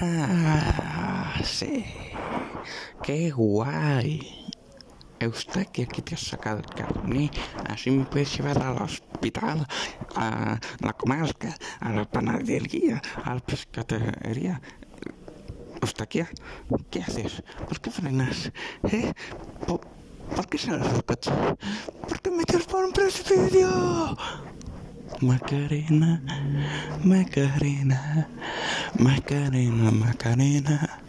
Ah, sí. Qué guay. Eustaquia, aquí te has sacado el carnet. Así me puedes llevar al hospital, a la comarca, a la panadería, a la pescatería. Eustaquia, ¿qué haces? ¿Por qué frenas? ¿Eh? ¿Por, ¿por qué sales del coche? ¿Por qué me por un precipicio? Macarena, Macarena, Macarena, Macarena.